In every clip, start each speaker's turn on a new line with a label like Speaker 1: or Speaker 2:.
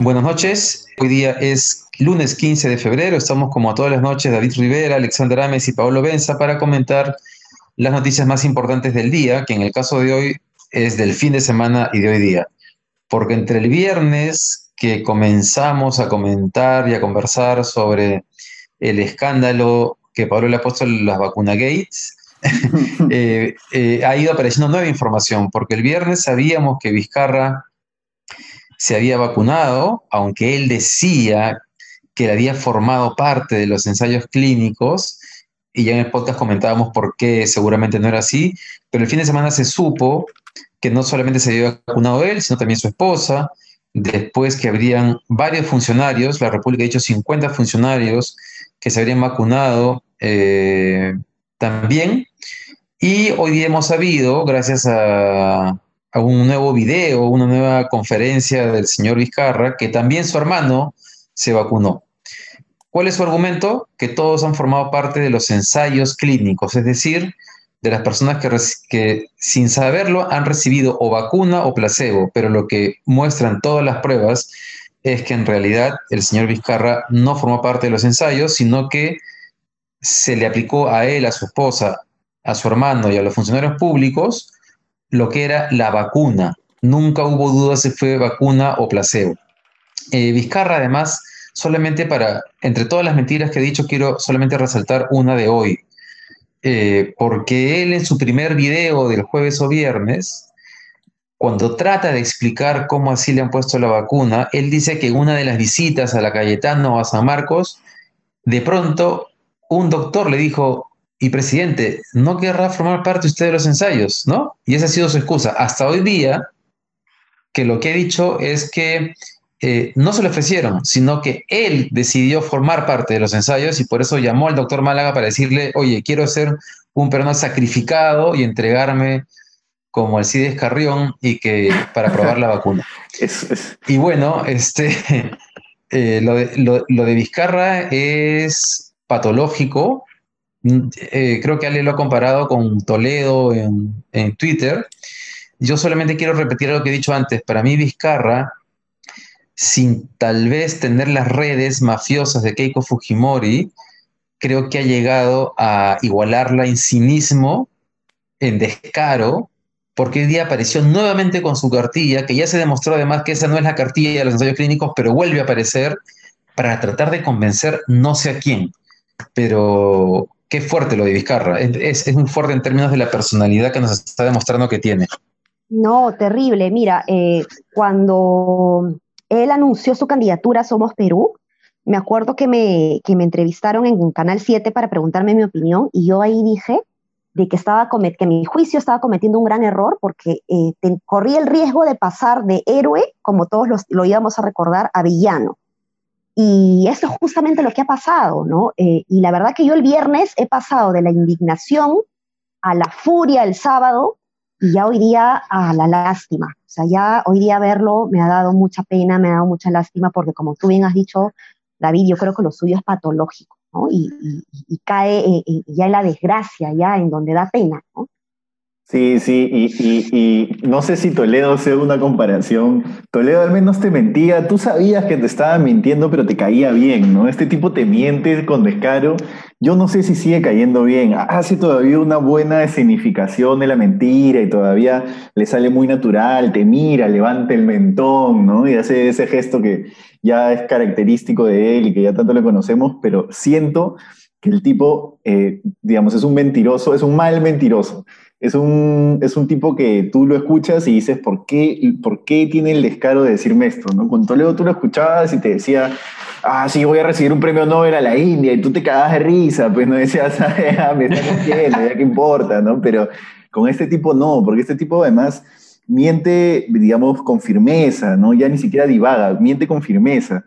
Speaker 1: Buenas noches. Hoy día es lunes 15 de febrero. Estamos como todas las noches David Rivera, Alexander Ames y Pablo Benza para comentar las noticias más importantes del día, que en el caso de hoy es del fin de semana y de hoy día. Porque entre el viernes que comenzamos a comentar y a conversar sobre el escándalo que Pablo le ha puesto en las vacuna gates, eh, eh, ha ido apareciendo nueva información, porque el viernes sabíamos que Vizcarra se había vacunado, aunque él decía que había formado parte de los ensayos clínicos, y ya en el podcast comentábamos por qué seguramente no era así, pero el fin de semana se supo que no solamente se había vacunado él, sino también su esposa, después que habrían varios funcionarios, la República ha dicho 50 funcionarios que se habrían vacunado eh, también, y hoy día hemos sabido, gracias a, a un nuevo video, una nueva conferencia del señor Vizcarra, que también su hermano se vacunó. ¿Cuál es su argumento? Que todos han formado parte de los ensayos clínicos, es decir, de las personas que, sin saberlo han recibido o vacuna o placebo, pero lo que muestran todas las pruebas es que en realidad el señor Vizcarra no formó parte de los ensayos, sino que se le aplicó a él, a su esposa, a su hermano y a los funcionarios públicos lo que era la vacuna. Nunca hubo dudas si fue vacuna o placebo. Eh, Vizcarra, además, solamente para, entre todas las mentiras que he dicho, quiero solamente resaltar una de hoy. Eh, porque él en su primer video del jueves o viernes, cuando trata de explicar cómo así le han puesto la vacuna, él dice que en una de las visitas a la Cayetano o a San Marcos, de pronto un doctor le dijo, y presidente, no querrá formar parte usted de los ensayos, ¿no? Y esa ha sido su excusa. Hasta hoy día, que lo que he dicho es que eh, no se le ofrecieron, sino que él decidió formar parte de los ensayos y por eso llamó al doctor Málaga para decirle, oye, quiero ser un peruano sacrificado y entregarme como Alcides Carrión y que para probar la vacuna. Y bueno, este, eh, lo, de, lo de Vizcarra es patológico, eh, creo que Ale lo ha comparado con Toledo en, Twitter. Yo solamente quiero repetir lo que he dicho antes. Para mí, Vizcarra, sin tal vez tener las redes mafiosas de Keiko Fujimori, creo que ha llegado a igualarla en cinismo, en descaro, porque hoy día apareció nuevamente con su cartilla, que ya se demostró además que esa no es la cartilla de los ensayos clínicos, pero vuelve a aparecer para tratar de convencer no sé a quién. Pero qué fuerte lo de Vizcarra. Es, es, muy fuerte en términos de la personalidad que nos está demostrando que tiene.
Speaker 2: No, terrible. Mira, eh, cuando él anunció su candidatura a Somos Perú, me acuerdo que me, que me entrevistaron en Canal 7 para preguntarme mi opinión y yo ahí dije de que, estaba que mi juicio estaba cometiendo un gran error porque eh, corría el riesgo de pasar de héroe, como todos lo íbamos a recordar, a villano. Y eso es justamente lo que ha pasado, ¿no? Eh, y la verdad que yo el viernes he pasado de la indignación a la furia el sábado y ya hoy día a la lástima. O sea, ya hoy día verlo me ha dado mucha pena, me ha dado mucha lástima porque como tú bien has dicho, David, yo creo que lo suyo es patológico, ¿no? Y, cae eh, eh, ya en la desgracia, ya en donde da pena, ¿no?
Speaker 3: Sí, sí, y, no sé si Toledo sea una comparación. Toledo al menos te mentía, tú sabías que te estaba mintiendo, pero te caía bien, ¿no? Este tipo te miente con descaro. Yo no sé si sigue cayendo bien. Hace todavía una buena escenificación de la mentira y todavía le sale muy natural, te mira, levanta el mentón, ¿no? Y hace ese gesto que ya es característico de él y que ya tanto le conocemos, pero siento que el tipo, eh, digamos, es un mentiroso, es un mal mentiroso es un, es un tipo que tú lo escuchas y dices, ¿por qué, ¿por qué tiene el descaro de decirme esto? ¿no? Con Toledo tú lo escuchabas y te decía, ah, sí, voy a recibir un premio Nobel a la India, y tú te cagabas de risa, pues no decías, ah, me está cogiendo, ya qué importa, ¿no? Pero con este tipo no, porque este tipo además miente, digamos, con firmeza, ¿no? Ya ni siquiera divaga, miente con firmeza.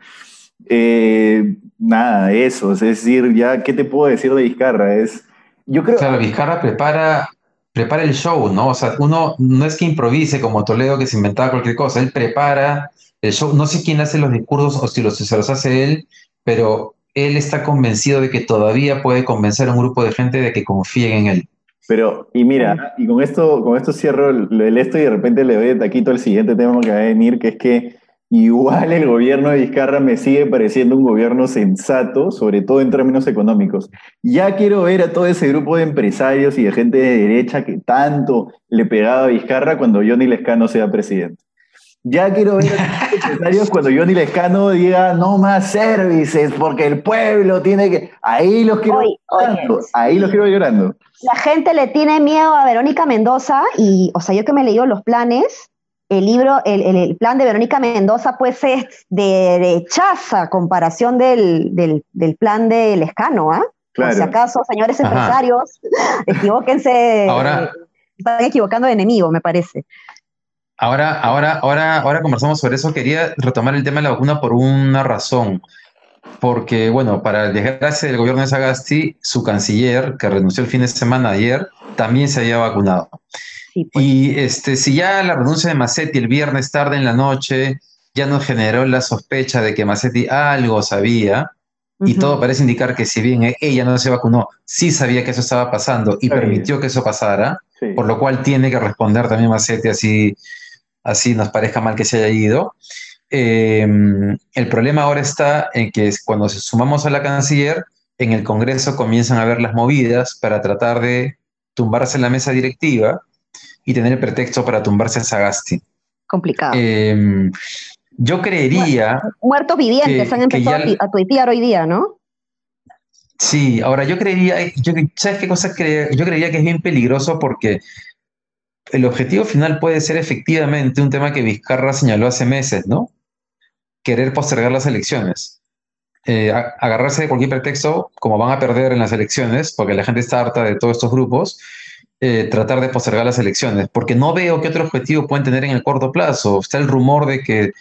Speaker 3: Eh, nada, eso, es decir, ya, ¿qué te puedo decir de Vizcarra? Es,
Speaker 1: yo creo... Claro, Vizcarra prepara prepara el show, ¿no? O sea, uno no es que improvise como Toledo que se inventaba cualquier cosa, él prepara el show, no sé quién hace los discursos o si los, se los hace él pero él está convencido de que todavía puede convencer a un grupo de gente de que confíen en él.
Speaker 3: Pero, y mira, y con esto, con esto cierro lo del esto y de repente le doy de taquito al siguiente tema que va a venir, que es que igual el gobierno de Vizcarra me sigue pareciendo un gobierno sensato, sobre todo en términos económicos. Ya quiero ver a todo ese grupo de empresarios y de gente de derecha que tanto le pegaba a Vizcarra cuando Johnny Lescano sea presidente. Ya quiero ver a los empresarios cuando Johnny Lescano diga no más services porque el pueblo tiene que. Ahí los quiero llorando. Ahí los quiero llorando.
Speaker 2: La gente le tiene miedo a Verónica Mendoza y, o sea, yo que me he leído los planes, el libro, el, el, plan de Verónica Mendoza, pues es de rechaza comparación del, del, del, plan de Lescano, ¿ah? Claro. si acaso, señores empresarios, equivóquense.
Speaker 1: Ahora,
Speaker 2: están equivocando de enemigo, me parece.
Speaker 1: Ahora, ahora, ahora, ahora conversamos sobre eso. Quería retomar el tema de la vacuna por una razón. Porque, bueno, para el desgracia del gobierno de Sagasti, su canciller, que renunció el fin de semana ayer, también se había vacunado. Sí, pues. Y este, si ya la renuncia de Massetti el viernes tarde en la noche ya nos generó la sospecha de que Massetti algo sabía, uh -huh. y todo parece indicar que si bien ella no se vacunó, sí sabía que eso estaba pasando y sí. permitió que eso pasara, sí. por lo cual tiene que responder también Massetti así así nos parezca mal que se haya ido. Eh, el problema ahora está en que cuando sumamos a la canciller, en el Congreso comienzan a ver las movidas para tratar de tumbarse en la mesa directiva y tener el pretexto para tumbarse a Sagasti.
Speaker 2: Complicado.
Speaker 1: Eh, yo creería...
Speaker 2: Muertos vivientes que, han empezado ya... a tuitear hoy día, ¿no?
Speaker 1: Sí, ahora yo creería, yo, ¿sabes qué cosa? Cre yo creería que es bien peligroso porque el objetivo final puede ser efectivamente un tema que Vizcarra señaló hace meses, ¿no? Querer postergar las elecciones. Eh, agarrarse de cualquier pretexto, como van a perder en las elecciones, porque la gente está harta de todos estos grupos, eh, tratar de postergar las elecciones, porque no veo qué otro objetivo pueden tener en el corto plazo. Está el rumor de que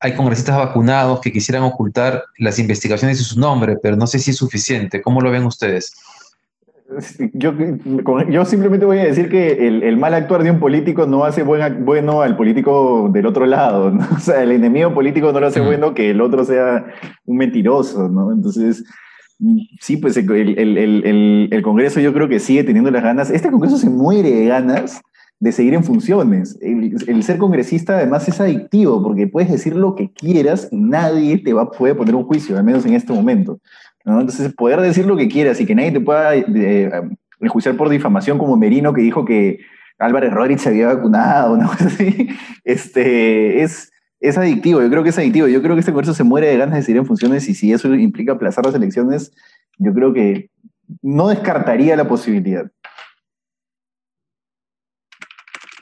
Speaker 1: hay congresistas vacunados que quisieran ocultar las investigaciones y su nombre, pero no sé si es suficiente. ¿Cómo lo ven ustedes?
Speaker 3: Yo, yo simplemente voy a decir que el, el, mal actuar de un político no hace buen, bueno al político del otro lado. ¿no? O sea, el enemigo político no lo hace mm. bueno que el otro sea un mentiroso. ¿no? Entonces, sí, pues el, el, el, Congreso yo creo que sigue teniendo las ganas. Este Congreso se muere de ganas de seguir en funciones. El, ser congresista además es adictivo porque puedes decir lo que quieras y nadie te va a poder poner un juicio, al menos en este momento. ¿no? Entonces, poder decir lo que quieras y que nadie te pueda eh, enjuiciar por difamación, como Merino que dijo que Álvarez Rodríguez se había vacunado, ¿no? Este, es, es adictivo, yo creo que es adictivo. Yo creo que este Congreso se muere de ganas de seguir en funciones y si eso implica aplazar las elecciones, yo creo que no descartaría la posibilidad.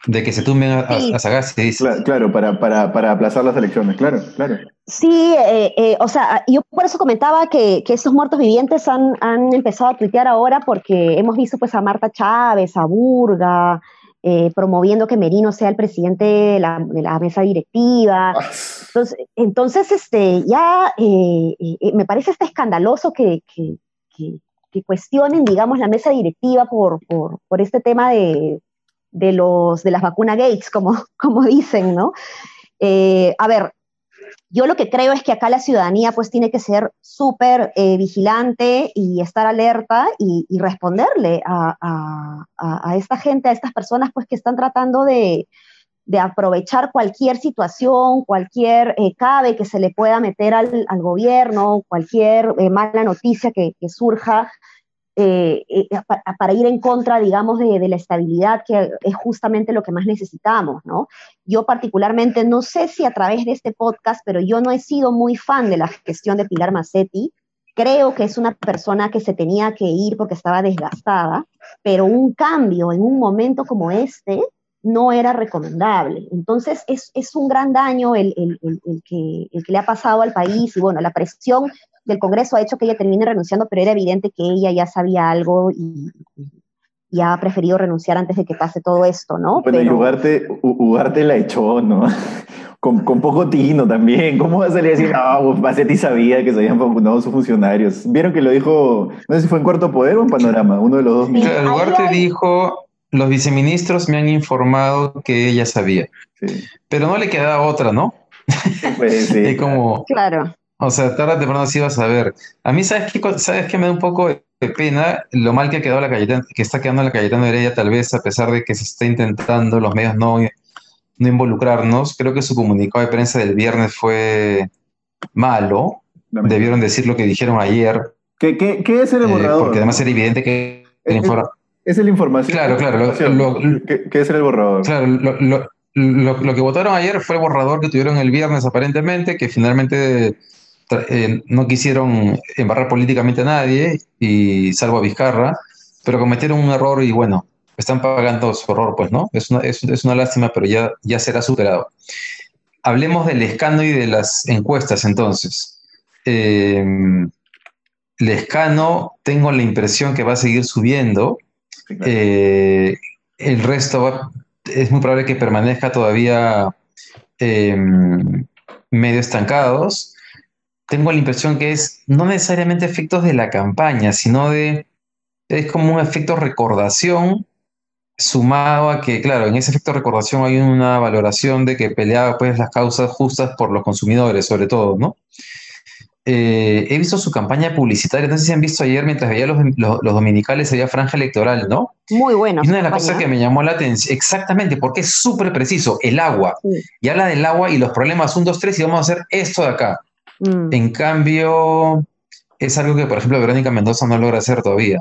Speaker 1: De que se tumben a, sí. a Sagasti, dice.
Speaker 3: Claro, claro, para, para, para aplazar las elecciones, claro, claro.
Speaker 2: Sí, eh, eh, o sea, yo por eso comentaba que, que estos muertos vivientes han, han, empezado a tuitear ahora porque hemos visto pues a Marta Chávez, a Burga, eh, promoviendo que Merino sea el presidente de la, de la mesa directiva. Entonces, entonces este, ya eh, me parece hasta escandaloso que, que, que, que, cuestionen, digamos, la mesa directiva por, por, por este tema de, de, los, de las vacunas Gates, como, como dicen, ¿no? Eh, a ver, yo lo que creo es que acá la ciudadanía pues tiene que ser súper eh, vigilante y estar alerta y, responderle a, a, esta gente, a estas personas pues que están tratando de, de aprovechar cualquier situación, cualquier eh, cabe que se le pueda meter al, al gobierno, cualquier eh, mala noticia que surja eh, eh, para, ir en contra, digamos, de, la estabilidad, que es justamente lo que más necesitamos, ¿no? Yo particularmente, no sé si a través de este podcast, pero yo no he sido muy fan de la gestión de Pilar Massetti. Creo que es una persona que se tenía que ir porque estaba desgastada, pero un cambio en un momento como este no era recomendable. Entonces, es, es un gran daño el, el, el, que, el que le ha pasado al país y, bueno, la presión del Congreso ha hecho que ella termine renunciando, pero era evidente que ella ya sabía algo y, y ha preferido renunciar antes de que pase todo esto, ¿no?
Speaker 3: Bueno, pero... y Ugarte, Ugarte la echó, ¿no? Con, con, poco tino también. ¿Cómo va a salir a decir, no, Bacetti sabía que se habían vacunado sus funcionarios? ¿Vieron que lo dijo, no sé si fue en Cuarto Poder o en Panorama? Uno de los dos.
Speaker 1: Sí, Ugarte hay... dijo, los viceministros me han informado que ella sabía. Sí. Pero no le quedaba otra, ¿no?
Speaker 3: Pues, sí.
Speaker 1: es como...
Speaker 2: Claro.
Speaker 1: O sea, tarde o temprano sí vas a ver. A mí, ¿sabes qué, ¿sabes qué me da un poco de pena? Lo mal que, quedó la Cayetano, que está quedando la Cayetano Heredia, tal vez, a pesar de que se está intentando los medios no, no involucrarnos. Creo que su comunicado de prensa del viernes fue malo. Debieron decir lo que dijeron ayer.
Speaker 3: ¿Qué, qué, qué es el eh, borrador?
Speaker 1: porque además era evidentemente que...
Speaker 3: Es, es, el información.
Speaker 1: Claro, claro.
Speaker 3: ¿Qué, ¿Qué, es el borrador?
Speaker 1: Claro, lo, lo, que votaron ayer fue el borrador que tuvieron el viernes aparentemente, que finalmente eh, no quisieron embarrar políticamente a nadie, y salvo a Vizcarra, pero cometieron un error y bueno, están pagando su error, pues, ¿no? Es una, es, una lástima, pero ya, ya será superado. Hablemos del escano y de las encuestas, entonces. Eh, el escano, tengo la impresión que va a seguir subiendo. Eh, el resto va, es muy probable que permanezca todavía em, medio estancados. Tengo la impresión que es no necesariamente efectos de la campaña, sino de, es como un efecto recordación sumado a que, claro, en ese efecto recordación hay una valoración de que peleaba pues las causas justas por los consumidores, sobre todo, ¿no? Eh, he visto su campaña publicitaria, no sé si han visto ayer mientras veía los, los, dominicales, había franja electoral, ¿no?
Speaker 2: Muy bueno.
Speaker 1: una de las cosas que me llamó la atención, exactamente, porque es súper preciso, el agua. Y habla del agua y los problemas 1, 2, 3 y vamos a hacer esto de acá. Mm. En cambio, es algo que, por ejemplo, Verónica Mendoza no logra hacer todavía.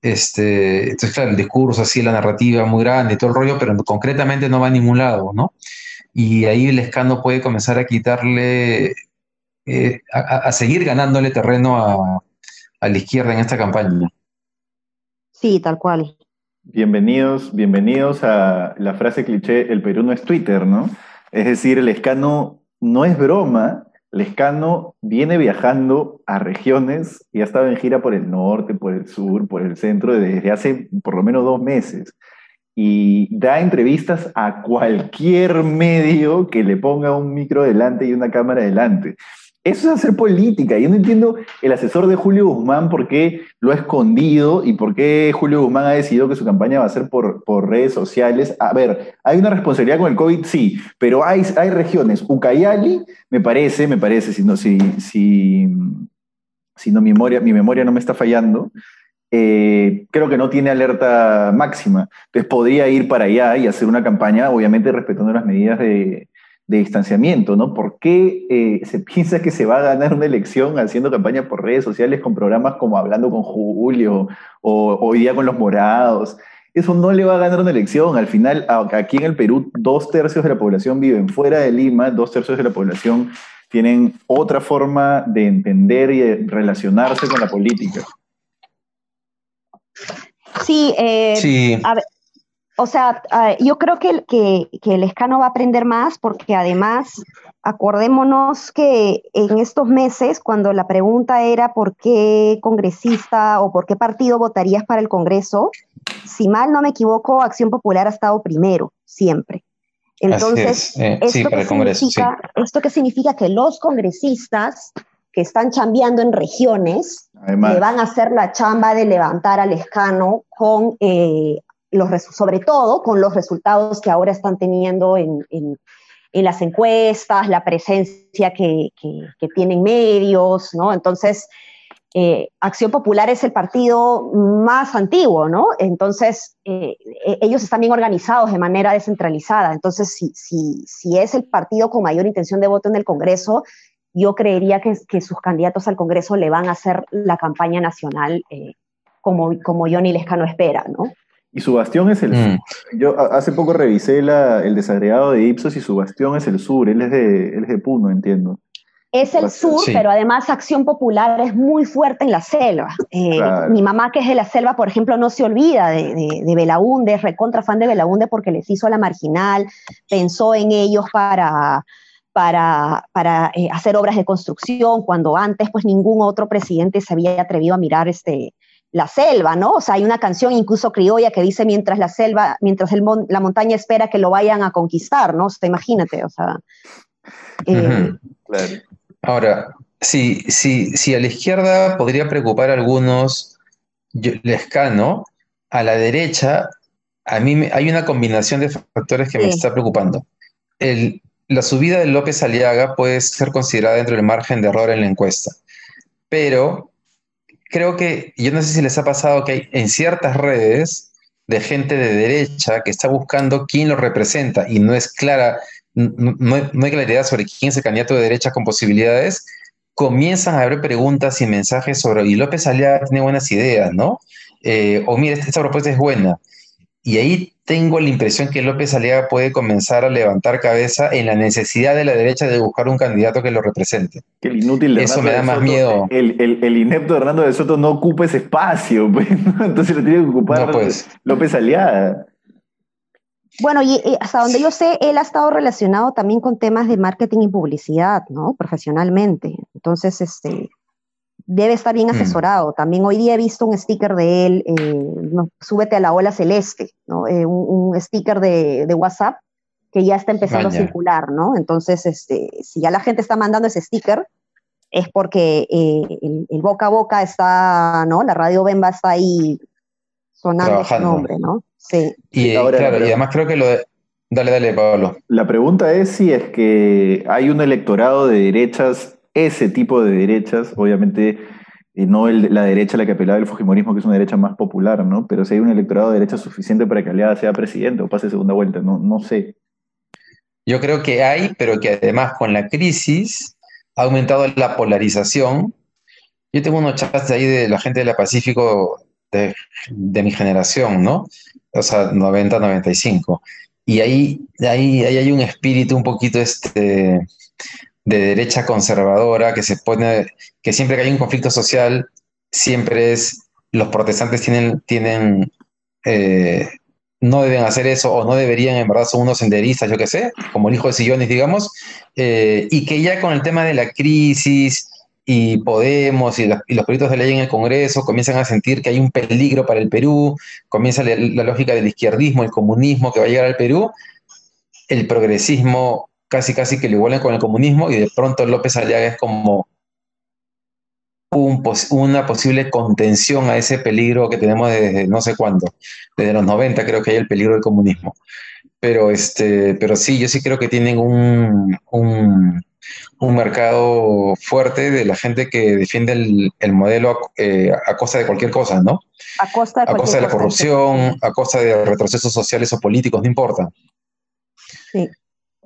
Speaker 1: Este, entonces, claro, el discurso así, la narrativa muy grande y todo el rollo, pero concretamente no va a ningún lado, ¿no? Y ahí el escándalo puede comenzar a quitarle eh, a, seguir ganándole terreno a, la izquierda en esta campaña.
Speaker 2: Sí, tal cual.
Speaker 3: Bienvenidos, bienvenidos a la frase cliché, el Perú no es Twitter, ¿no? Es decir, el escano no es broma, el escano viene viajando a regiones y ha estado en gira por el norte, por el sur, por el centro desde hace por lo menos dos meses. Y da entrevistas a cualquier medio que le ponga un micro delante y una cámara delante. Eso es hacer política. Yo no entiendo el asesor de Julio Guzmán por qué lo ha escondido y por qué Julio Guzmán ha decidido que su campaña va a ser por, por redes sociales. A ver, hay una responsabilidad con el COVID, sí, pero hay, hay regiones. Ucayali, me parece, me parece, si no, si, si, si mi, memoria, mi memoria no me está fallando, eh, creo que no tiene alerta máxima. Entonces podría ir para allá y hacer una campaña, obviamente respetando las medidas de, de distanciamiento, ¿no? ¿Por qué eh, se piensa que se va a ganar una elección haciendo campaña por redes sociales con programas como Hablando con Julio o Hoy día con los Morados? Eso no le va a ganar una elección. Al final, aquí en el Perú, dos tercios de la población viven fuera de Lima, dos tercios de la población tienen otra forma de entender y de relacionarse con la política.
Speaker 2: Sí, eh, sí. A ver, o sea, ah, yo creo que, que, que, el escano va a aprender más porque además, acordémonos que en estos meses, cuando la pregunta era por qué congresista o por qué partido votarías para el Congreso, si mal no me equivoco, Acción Popular ha estado primero, siempre. Entonces, eh, esto, que significa, esto que significa que los congresistas que están chambeando en regiones le van a hacer la chamba de levantar al escano con eh, sobre todo con los resultados que ahora están teniendo en, las encuestas, la presencia que, tienen medios, ¿no? Entonces, eh, Acción Popular es el partido más antiguo, ¿no? Entonces, eh, e, ellos están bien organizados de manera descentralizada. Entonces, si, si, es el partido con mayor intención de voto en el Congreso, yo creería que, sus candidatos al Congreso le van a hacer la campaña nacional eh, como, como Johnny Lescano espera, ¿no?
Speaker 3: Y su bastión es el mm. sur. Yo hace poco revisé el desagregado de Ipsos y su bastión es el sur. Él es de, él es de Puno, entiendo.
Speaker 2: Es el sur, pero además Acción Popular es muy fuerte en la selva. Eh, mi mamá, que es de la selva, por ejemplo, no se olvida de, de, Belaunde, es recontra fan de Belaunde porque les hizo la marginal, pensó en ellos para, para, para eh, hacer obras de construcción, cuando antes pues ningún otro presidente se había atrevido a mirar este, la selva, ¿no? O sea, hay una canción incluso criolla que dice mientras la selva, mientras el la montaña espera que lo vayan a conquistar, ¿no? O sea, imagínate, o sea.
Speaker 1: Eh, Ahora, sí, sí, sí, a la izquierda podría preocupar a algunos Lescano, a la derecha, a mí hay una combinación de factores que me está preocupando. El, la subida de López Aliaga puede ser considerada dentro del margen de error en la encuesta, pero creo que, yo no sé si les ha pasado que hay en ciertas redes de gente de derecha que está buscando quién lo representa y no es clara, no, hay claridad sobre quién es el candidato de derecha con posibilidades, comienzan a haber preguntas y mensajes sobre, y López Aliaga tiene buenas ideas, ¿no? Eh, o mira, esta propuesta es buena. Y ahí tengo la impresión que López Aliaga puede comenzar a levantar cabeza en la necesidad de la derecha de buscar un candidato que lo represente.
Speaker 3: Que el inútil
Speaker 1: Eso me da más miedo.
Speaker 3: El, el, inepto Hernando de Soto no ocupa ese espacio, pues, entonces lo tiene que ocupar pues. López Aliaga.
Speaker 2: Bueno, y, hasta donde yo sé, él ha estado relacionado también con temas de marketing y publicidad, ¿no? Profesionalmente. Entonces, este, debe estar bien mm. asesorado. También hoy día he visto un sticker de él, eh, súbete a la ola celeste, ¿no? Eh, un, sticker de, WhatsApp que ya está empezando a circular, ¿no? Entonces, este, si ya la gente está mandando ese sticker, es porque eh, el, boca a boca está, ¿no? La radio Bemba está ahí sonando su nombre, ¿no?
Speaker 1: Sí. Y, claro, y además creo que lo de... Dale, dale, Pablo.
Speaker 3: La pregunta es si es que hay un electorado de derechas ese tipo de derechas, obviamente y no la derecha a la que apelaba el Fujimorismo, que es una derecha más popular, ¿no? Pero si hay un electorado de derecha suficiente para que Aliada sea presidente o pase segunda vuelta, no, no sé.
Speaker 1: Yo creo que hay, pero que además con la crisis ha aumentado la polarización. Yo tengo unos chats ahí de la gente de la Pacífico de, de mi generación, ¿no? O sea, 90, 95. Y ahí, ahí, ahí hay un espíritu un poquito este, de derecha conservadora que se pone, que siempre que hay un conflicto social, siempre es los protestantes tienen, tienen eh, no deben hacer eso o no deberían, en verdad son unos senderistas, yo qué sé, como el hijo de Sillones, digamos, eh, y que ya con el tema de la crisis y Podemos y, los proyectos de ley en el Congreso comienzan a sentir que hay un peligro para el Perú, comienza la, la lógica del izquierdismo, el comunismo que va a llegar al Perú, el progresismo casi casi que lo igualen con el comunismo y de pronto López Aliaga es como una posible contención a ese peligro que tenemos desde no sé cuándo, desde los 90 creo que hay el peligro del comunismo. Pero, este, pero sí, yo sí creo que tienen un, un, mercado fuerte de la gente que defiende el, modelo eh, a, costa de cualquier cosa, ¿no?
Speaker 2: A costa
Speaker 1: de, a costa de la corrupción, a costa de retrocesos sociales o políticos, no importa.
Speaker 3: Sí.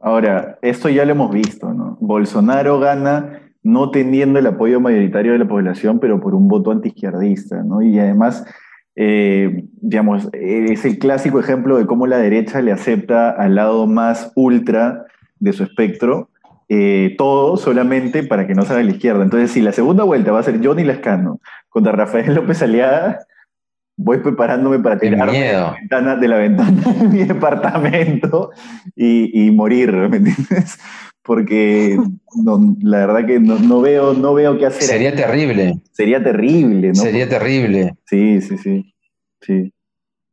Speaker 3: Ahora, esto ya lo hemos visto, ¿no? Bolsonaro gana no teniendo el apoyo mayoritario de la población, pero por un voto antiizquierdista, ¿no? Y además, eh, digamos, es el clásico ejemplo de cómo la derecha le acepta al lado más ultra de su espectro eh, todo solamente para que no salga la izquierda. Entonces, si la segunda vuelta va a ser Johnny Lascano contra Rafael López Aliada, voy preparándome para tirarme de la, ventana, de la ventana de mi departamento y, morir, ¿me entiendes? Porque la verdad que no, veo, no veo qué hacer.
Speaker 1: Sería terrible.
Speaker 3: Sería terrible, ¿no?
Speaker 1: Sería terrible.
Speaker 3: Sí, sí, sí. sí.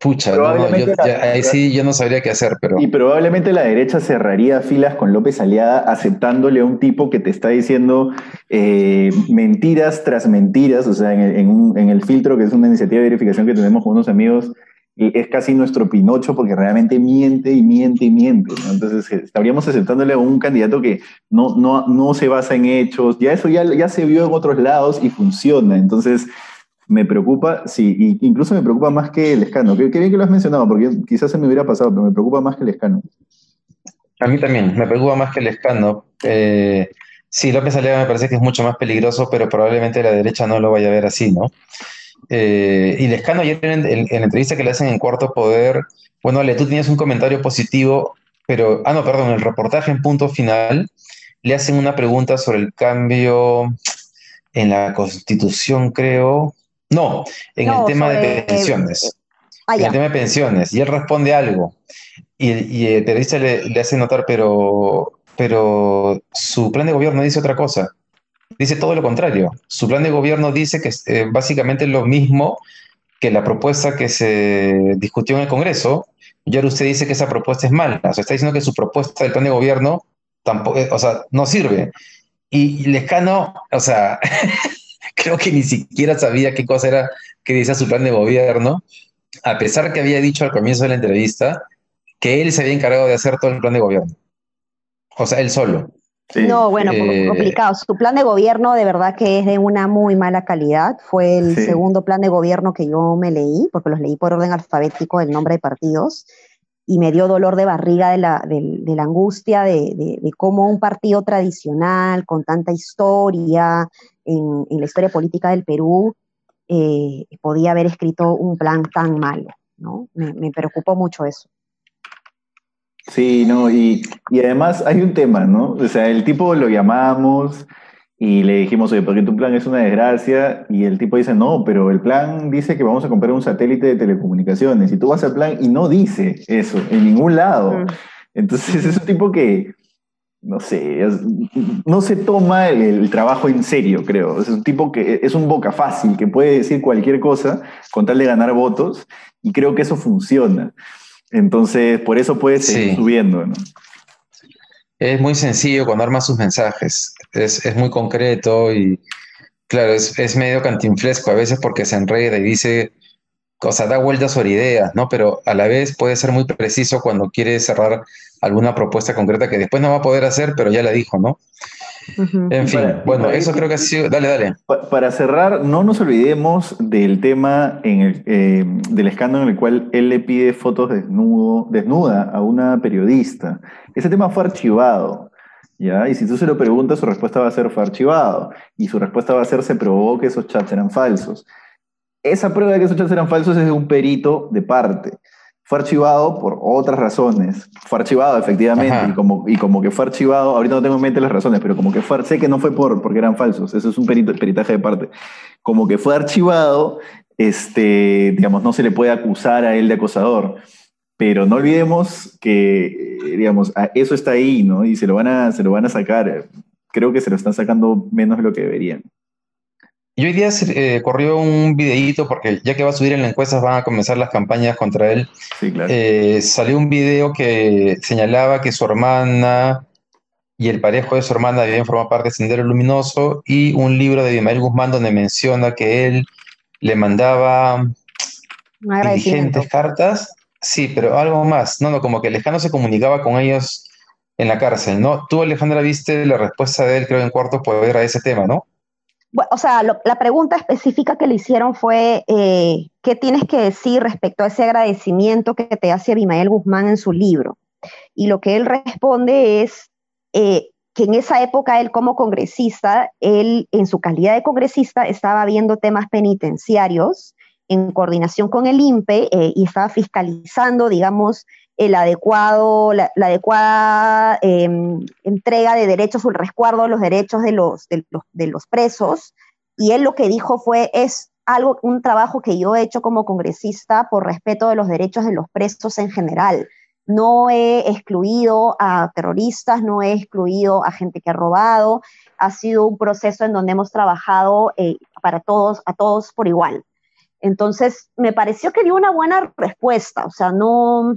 Speaker 1: Pucha, no, yo, ahí sí yo no sabría qué hacer, pero...
Speaker 3: Y probablemente la derecha cerraría filas con López Aliada aceptándole a un tipo que te está diciendo eh, mentiras tras mentiras, o sea, en el, filtro, que es una iniciativa de verificación que tenemos con unos amigos, es casi nuestro Pinocho porque realmente miente y miente y miente. Entonces eh, estaríamos aceptándole a un candidato que no, no, no se basa en hechos, ya eso ya, ya se vio en otros lados y funciona. Entonces me preocupa, sí, incluso me preocupa más que el escano. Qué, bien que lo has mencionado, porque quizás se me hubiera pasado, pero me preocupa más que el escano.
Speaker 1: A mí también, me preocupa más que el escano. Eh, sí, López Aliaga me parece que es mucho más peligroso, pero probablemente la derecha no lo vaya a ver así, ¿no? Eh, y Lescano ayer en, en, la entrevista que le hacen en Cuarto Poder, bueno, Ale, tú tenías un comentario positivo, pero, ah, no, perdón, el reportaje en punto final le hacen una pregunta sobre el cambio en la constitución, creo, no, en el tema de pensiones. Ah, en el tema de pensiones. Y él responde algo. Y, el periodista le, hace notar, pero, pero su plan de gobierno dice otra cosa. Dice todo lo contrario. Su plan de gobierno dice que eh, básicamente es lo mismo que la propuesta que se discutió en el Congreso. Y ahora usted dice que esa propuesta es mala. O sea, está diciendo que su propuesta del plan de gobierno tampoco, o sea, no sirve. Y, y Lescano, o sea, creo que ni siquiera sabía qué cosa era que decía su plan de gobierno, a pesar que había dicho al comienzo de la entrevista que él se había encargado de hacer todo el plan de gobierno. O sea, él solo.
Speaker 2: No, bueno, eh, complicado. Su plan de gobierno de verdad que es de una muy mala calidad. Fue el segundo plan de gobierno que yo me leí, porque los leí por orden alfabético del nombre de partidos, y me dio dolor de barriga de la, de, la angustia de, de, cómo un partido tradicional, con tanta historia en, en la historia política del Perú, eh, podía haber escrito un plan tan malo. ¿no? Me, me preocupó mucho eso.
Speaker 3: Sí, no, y, y, además hay un tema, ¿no? O sea, el tipo lo llamamos y le dijimos, oye, porque tu plan es una desgracia, y el tipo dice, no, pero el plan dice que vamos a comprar un satélite de telecomunicaciones, y tú vas al plan y no dice eso en ningún lado. Mm. Entonces es un tipo que, no sé, no se toma el, trabajo en serio, creo. Es un tipo que es un boca fácil, que puede decir cualquier cosa con tal de ganar votos, y creo que eso funciona. Entonces, por eso puede seguir subiendo, ¿no?
Speaker 1: Es muy sencillo cuando arma sus mensajes, es, muy concreto y, claro, es, es, medio cantinflesco a veces porque se enreda y dice, o sea, da vueltas sobre ideas, ¿no? Pero a la vez puede ser muy preciso cuando quiere cerrar alguna propuesta concreta que después no va a poder hacer, pero ya la dijo, ¿no? En fin, bueno, eso creo que ha sido. Dale, dale.
Speaker 3: Para cerrar, no nos olvidemos del tema en el, eh, del escándalo en el cual él le pide fotos desnudo, desnuda a una periodista. Ese tema fue archivado. ¿Ya? Y si tú se lo preguntas, su respuesta va a ser fue archivado. Y su respuesta va a ser se probó que esos chats eran falsos. Esa prueba de que esos chats eran falsos es de un perito de parte fue archivado por otras razones. Fue archivado, efectivamente, y como, y como que fue archivado, ahorita no tengo en mente las razones, pero como que fue, sé que no fue por, porque eran falsos, eso es un peritaje de parte. Como que fue archivado, este, digamos, no se le puede acusar a él de acosador. Pero no olvidemos que, digamos, eso está ahí, ¿no? Y se lo van a, se lo van a sacar. Creo que se lo están sacando menos de lo que deberían.
Speaker 1: Y hoy día eh, corrió un videíto, porque ya que va a subir en la encuesta van a comenzar las campañas contra él.
Speaker 3: Sí, claro.
Speaker 1: Eh, salió un video que señalaba que su hermana y el parejo de su hermana debían formar parte de Sendero Luminoso y un libro de Abimael Guzmán donde menciona que él le mandaba dirigentes cartas. Sí, pero algo más. No, no, como que Lejano se comunicaba con ellos en la cárcel, ¿no? Tú, Alejandra, viste la respuesta de él, creo, en cuarto poder a ese tema, ¿no?
Speaker 2: O sea, la pregunta específica que le hicieron fue, eh, ¿qué tienes que decir respecto a ese agradecimiento que te hace Abimael Guzmán en su libro? Y lo que él responde es eh, que en esa época él como congresista, él en su calidad de congresista estaba viendo temas penitenciarios en coordinación con el INPE eh, y estaba fiscalizando, digamos, el adecuado, la, adecuada em, entrega de derechos o el resguardo de los derechos de los, de los, presos. Y él lo que dijo fue, es algo, un trabajo que yo he hecho como congresista por respeto de los derechos de los presos en general. No he excluido a terroristas, no he excluido a gente que ha robado. Ha sido un proceso en donde hemos trabajado eh, para todos, a todos por igual. Entonces, me pareció que dio una buena respuesta. O sea, no,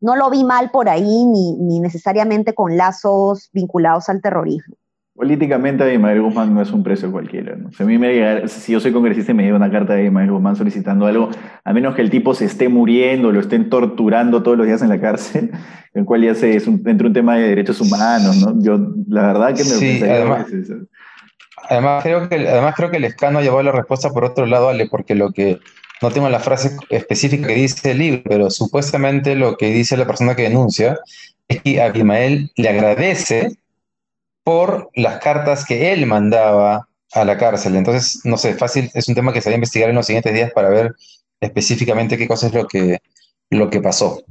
Speaker 2: no lo vi mal por ahí, ni, necesariamente con lazos vinculados al terrorismo.
Speaker 3: Políticamente, Abimael Guzmán no es un precio cualquiera. Si, a mí me si yo soy congresista y me llega una carta de Abimael Guzmán solicitando algo, a menos que el tipo se esté muriendo, lo estén torturando todos los días en la cárcel, el cual ya se, es un, un tema de derechos humanos, ¿no? Yo, la verdad que me
Speaker 1: sí, además, además, creo que, además creo que el escano llevó la respuesta por otro lado, Ale, porque lo que no tengo la frase específica que dice el libro, pero supuestamente lo que dice la persona que denuncia es que Abimael le agradece por las cartas que él mandaba a la cárcel. Entonces, no sé, fácil, es un tema que se va a investigar en los siguientes días para ver específicamente qué cosa es lo que, lo que pasó.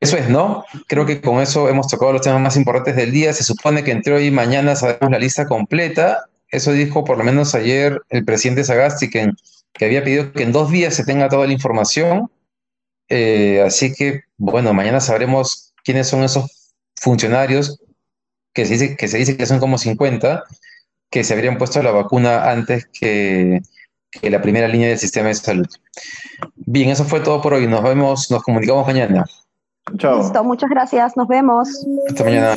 Speaker 1: Eso es, ¿no? Creo que con eso hemos tocado los temas más importantes del día. Se supone que entre hoy y mañana sabemos la lista completa. Eso dijo por lo menos ayer el presidente Sagasti, que que había pedido que en dos días se tenga toda la información. Eh, así que, bueno, mañana sabremos quiénes son esos funcionarios que se, dice, que se dice que son como 50, que se habrían puesto la vacuna antes que la primera línea del sistema de salud. Bien, eso fue todo por hoy. Nos vemos, nos comunicamos mañana.
Speaker 2: Chao. Listo, muchas gracias. Nos vemos.
Speaker 1: Hasta mañana.